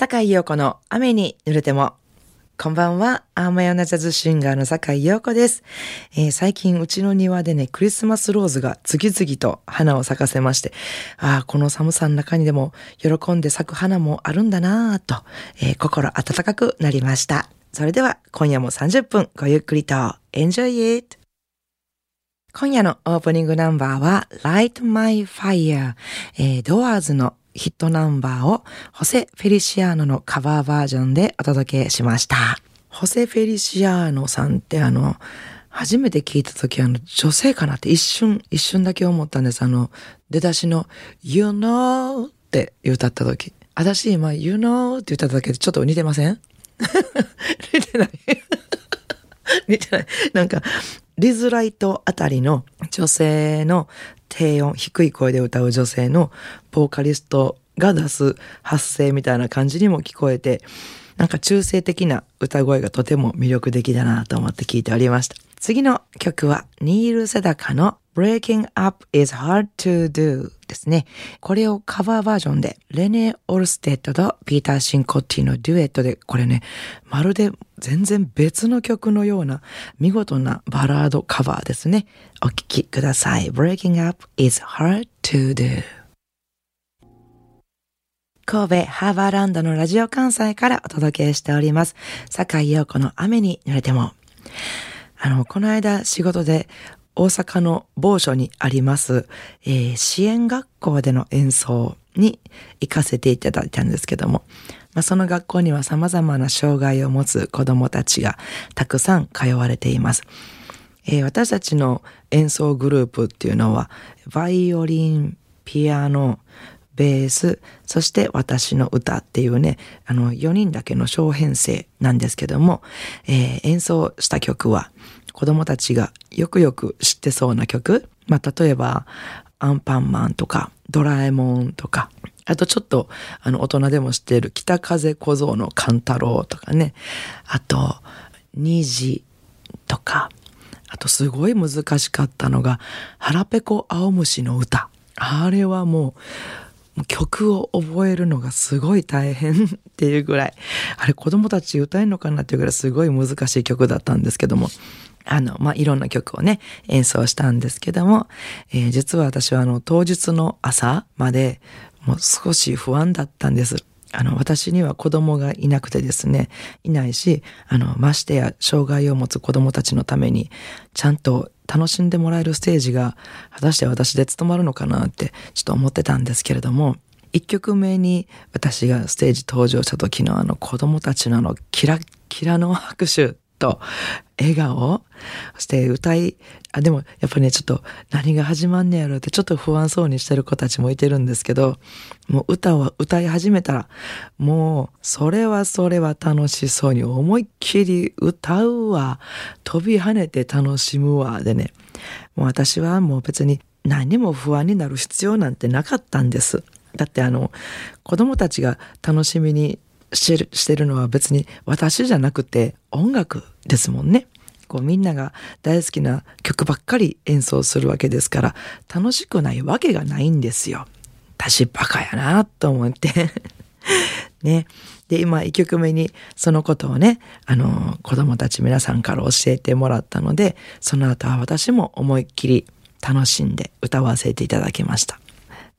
坂井陽子の雨に濡れても。こんばんは。アーマヨナジャズシンガーの坂井陽子です、えー、最近うちの庭でね、クリスマスローズが次々と花を咲かせまして、ああ、この寒さの中にでも喜んで咲く花もあるんだなぁと、えー、心温かくなりました。それでは今夜も30分ごゆっくりと Enjoy it! 今夜のオープニングナンバーは Light My Fire、えー、ドアーズのヒットナンバーをホセ・フェリシアーノのカバーバージョンでお届けしました。ホセ・フェリシアーノさんってあの、初めて聞いた時あの、女性かなって一瞬、一瞬だけ思ったんです。あの、出だしの You know って歌った時。私今 You know って歌っただけでちょっと似てません？似てない 似てない。なんか、リズライトあたりの女性の低音、低い声で歌う女性のボーカリストが出す発声みたいな感じにも聞こえて、なんか中性的な歌声がとても魅力的だなと思って聞いておりました。次の曲はニール・セダカの Breaking Up is Hard to Do ですね。これをカバーバージョンでレネ・オルステッドとピーター・シンコッティのデュエットでこれね、まるで全然別の曲のような見事なバラードカバーですね。お聴きください。Breaking Up is Hard to Do 神戸ハーバーランドのラジオ関西からお届けしております。坂井陽子の雨に濡れても。あの、この間仕事で大阪の某所にあります、えー、支援学校での演奏に行かせていただいたんですけども、まあ、その学校には様々な障害を持つ子供たちがたくさん通われています。えー、私たちの演奏グループっていうのは、バイオリン、ピアノ、ベース、そして私の歌っていうね、あの、4人だけの小編成なんですけども、えー、演奏した曲は子供たちがよくよく知ってそうな曲、まあ、例えば、アンパンマンとか、ドラえもんとか、あとちょっと、あの、大人でも知っている北風小僧の勘太郎とかね、あと、虹とか、あとすごい難しかったのが、腹ペコ青虫の歌。あれはもう、曲を覚えるのがすごい大変 っていうぐらい、あれ子供たち歌えるのかなっていうぐらいすごい難しい曲だったんですけども、あの、まあ、いろんな曲をね、演奏したんですけども、えー、実は私はあの、当日の朝までもう少し不安だったんです。あの、私には子供がいなくてですね、いないし、あの、ましてや障害を持つ子供たちのために、ちゃんと楽しんでもらえるステージが果たして私で務まるのかなってちょっと思ってたんですけれども、一曲目に私がステージ登場した時のあの子供たちのあのキラッキラの拍手と笑顔。そして歌い、あ、でもやっぱね、ちょっと何が始まんねやろってちょっと不安そうにしてる子たちもいてるんですけど、もう歌を歌い始めたら、もうそれはそれは楽しそうに思いっきり歌うわ、飛び跳ねて楽しむわ、でね、もう私はもう別に何も不安になる必要なんてなかったんです。だってあの、子供たちが楽しみにしてるしてるのは別に私じゃなくて音楽ですもんね。こうみんなが大好きな曲ばっかり演奏するわけですから楽しくないわけがないんですよ。私バカやなと思って ね。で、今1曲目にそのことをね、あの、子供たち皆さんから教えてもらったので、その後は私も思いっきり楽しんで歌わせていただきました。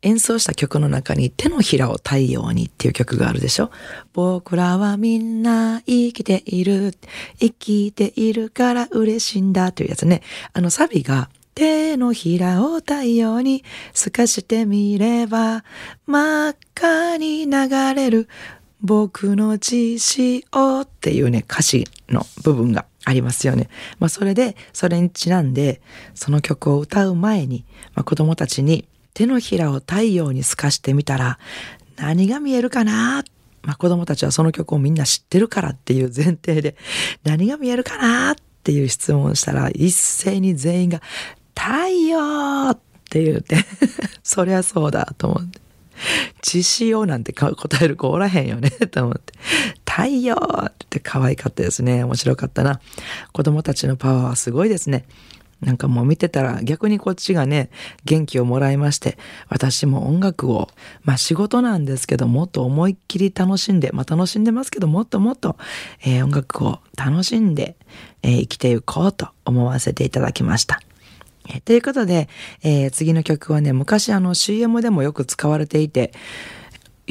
演奏した曲の中に手のひらを太陽にっていう曲があるでしょ？僕らはみんな生きている。生きているから嬉しいんだというやつね。あのサビが手のひらを太陽に透かしてみれば真っ赤に流れる僕の血潮っていうね歌詞の部分がありますよね。まあそれで、それにちなんで、その曲を歌う前に、まあ、子供たちに手のひらを太陽に透かしてみたら何が見えるかな？まあ子供たちはその曲をみんな知ってるからっていう前提で何が見えるかな？っていう質問をしたら一斉に全員が太陽って言うて そりゃそうだと思って。血潮なんて答える子おらへんよね？と思って。太陽って可愛かったですね。面白かったな。子供たちのパワーはすごいですね。なんかもう見てたら逆にこっちがね、元気をもらいまして、私も音楽を、まあ仕事なんですけど、もっと思いっきり楽しんで、まあ楽しんでますけど、もっともっと、えー、音楽を楽しんで、えー、生きていこうと思わせていただきました。えー、ということで、えー、次の曲はね、昔あの CM でもよく使われていて、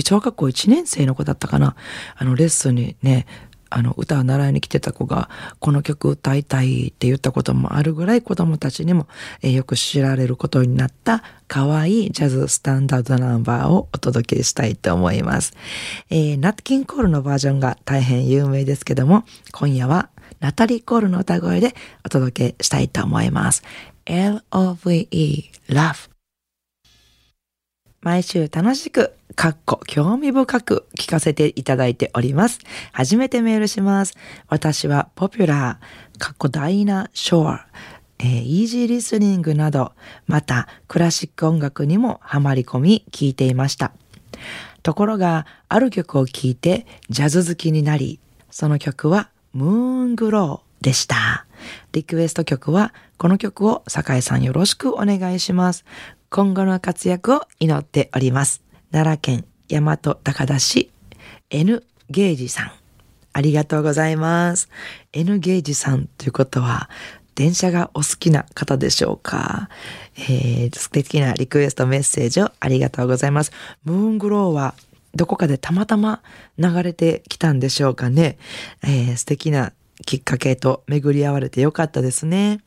小学校1年生の子だったかな、あのレッスンにね、あの歌を習いに来てた子がこの曲歌いたいって言ったこともあるぐらい子供たちにも、えー、よく知られることになった可愛いジャズスタンダードナンバーをお届けしたいと思います。えー、ナッキンコールのバージョンが大変有名ですけども今夜はナタリー・コールの歌声でお届けしたいと思います。L-O-V-E Love 毎週楽しく、かっこ興味深く聞かせていただいております。初めてメールします。私はポピュラー、かっこダイナ・ショー、えー、イージーリスニングなど、またクラシック音楽にもハマり込み聞いていました。ところが、ある曲を聴いてジャズ好きになり、その曲はムーングローでした。リクエスト曲はこの曲を酒井さんよろしくお願いします。今後の活躍を祈っております。奈良県大和高田市 N ゲージさん。ありがとうございます。N ゲージさんということは、電車がお好きな方でしょうか、えー、素敵なリクエストメッセージをありがとうございます。ムーングローはどこかでたまたま流れてきたんでしょうかね？えー、素敵なきっかけと巡り合われてよかったですね。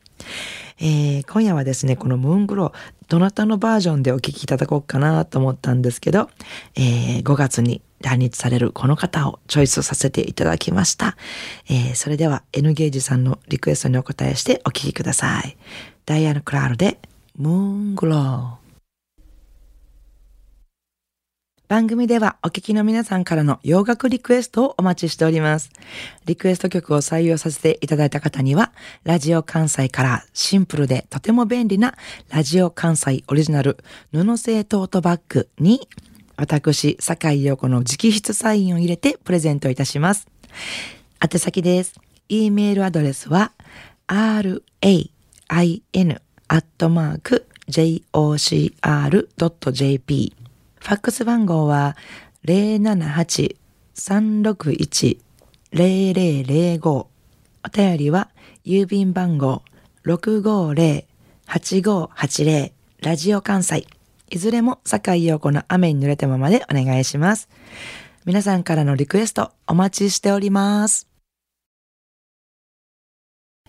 えー、今夜はですね、このムーングロー、どなたのバージョンでお聴きいただこうかなと思ったんですけど、えー、5月に来日されるこの方をチョイスさせていただきました。えー、それでは N ゲージさんのリクエストにお答えしてお聴きください。ダイアナ・クラールでムーングロー。番組ではお聞きの皆さんからの洋楽リクエストをお待ちしております。リクエスト曲を採用させていただいた方には、ラジオ関西からシンプルでとても便利なラジオ関西オリジナル布製トートバッグに、私、坂井陽子の直筆サインを入れてプレゼントいたします。宛先です。e メールアドレスは、rain.jocr.jp ファックス番号は078-361-0005お便りは郵便番号650-8580ラジオ関西いずれも坂井陽子の雨に濡れたままでお願いします。皆さんからのリクエストお待ちしております。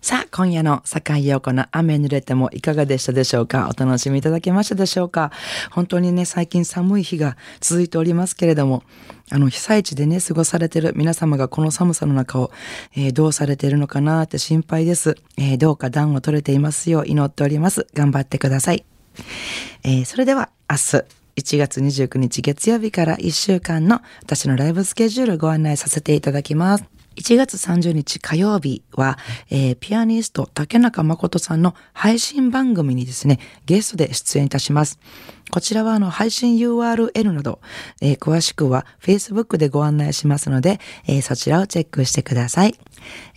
さあ、今夜の坂井陽子の雨濡れてもいかがでしたでしょうか？お楽しみいただけましたでしょうか？本当にね、最近寒い日が続いておりますけれども、あの、被災地でね、過ごされている皆様がこの寒さの中を、えー、どうされているのかなって心配です。えー、どうか暖を取れていますよう祈っております。頑張ってください。えー、それでは明日、1月29日月曜日から1週間の私のライブスケジュールご案内させていただきます。1月30日火曜日は、えー、ピアニスト竹中誠さんの配信番組にですね、ゲストで出演いたします。こちらはあの配信 URL など、えー、詳しくは Facebook でご案内しますので、えー、そちらをチェックしてください。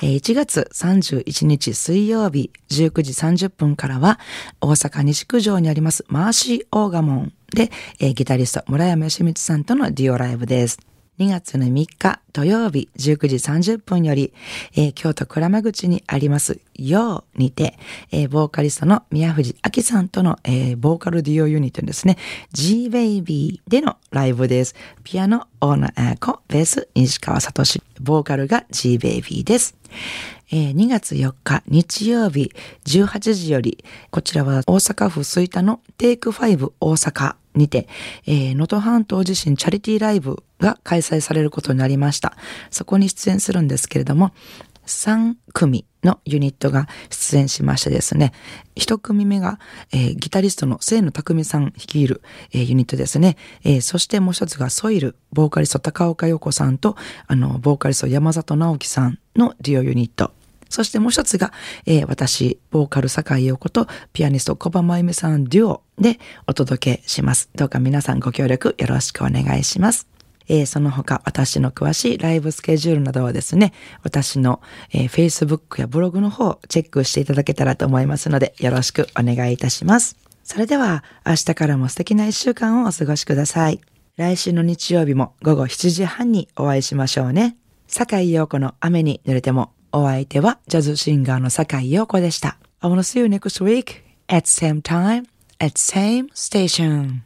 えー、1月31日水曜日19時30分からは大阪西区上にありますマーシーオーガモンで、えー、ギタリスト村山義光さんとのデュオライブです。2月の3日土曜日19時30分より、えー、京都倉間口にありますようにて、えー、ボーカリストの宮藤明さんとの、えー、ボーカルディオユニットですね、G-Baby でのライブです。ピアノ、オーナーコ、ベース、西川聡、ボーカルが G ベイビーです。えー、2月4日日曜日18時より、こちらは大阪府吹田のテイク5大阪にて、えー、能登半島地震チャリティーライブが開催されることになりました。そこに出演するんですけれども、3組のユニットが出演しましてですね、1組目が、えー、ギタリストの清野匠さん率いる、えー、ユニットですね、えー、そしてもう一つがソイル、ボーカリスト高岡陽子さんと、あの、ボーカリスト山里直樹さんのデュオユニット。そしてもう一つが、えー、私、ボーカル坂井陽子とピアニスト小葉真由美さんデュオでお届けします。どうか皆さんご協力よろしくお願いします。えー、その他私の詳しいライブスケジュールなどはですね、私の、えー、Facebook やブログの方チェックしていただけたらと思いますので、よろしくお願いいたします。それでは明日からも素敵な一週間をお過ごしください。来週の日曜日も午後7時半にお会いしましょうね。坂井陽子の雨に濡れてもお相手はジャズシンガーの坂井陽子でした。I wanna see you next week at same time at same station.